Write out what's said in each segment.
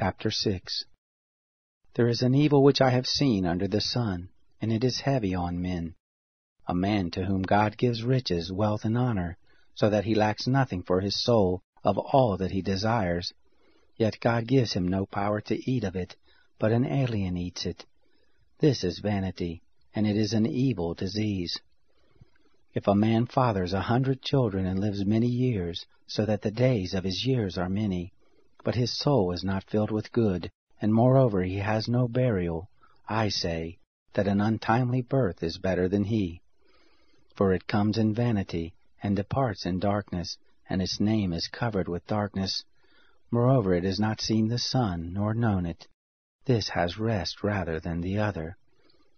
Chapter 6 There is an evil which I have seen under the sun, and it is heavy on men. A man to whom God gives riches, wealth, and honor, so that he lacks nothing for his soul of all that he desires. Yet God gives him no power to eat of it, but an alien eats it. This is vanity, and it is an evil disease. If a man fathers a hundred children and lives many years, so that the days of his years are many, but his soul is not filled with good, and moreover he has no burial, I say that an untimely birth is better than he. For it comes in vanity, and departs in darkness, and its name is covered with darkness. Moreover it has not seen the sun, nor known it. This has rest rather than the other.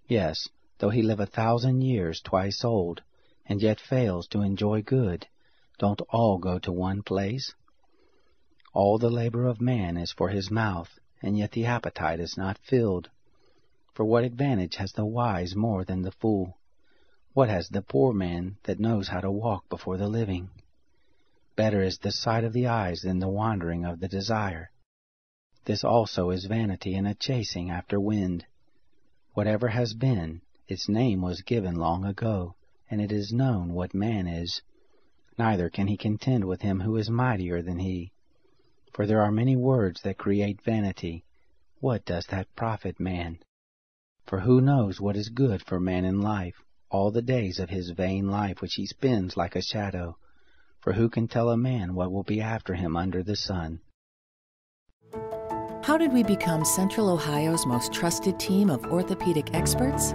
Yes, though he live a thousand years twice old, and yet fails to enjoy good, don't all go to one place? All the labor of man is for his mouth, and yet the appetite is not filled. For what advantage has the wise more than the fool? What has the poor man that knows how to walk before the living? Better is the sight of the eyes than the wandering of the desire. This also is vanity and a chasing after wind. Whatever has been, its name was given long ago, and it is known what man is. Neither can he contend with him who is mightier than he. For there are many words that create vanity. What does that profit man? For who knows what is good for man in life, all the days of his vain life which he spends like a shadow? For who can tell a man what will be after him under the sun? How did we become Central Ohio's most trusted team of orthopedic experts?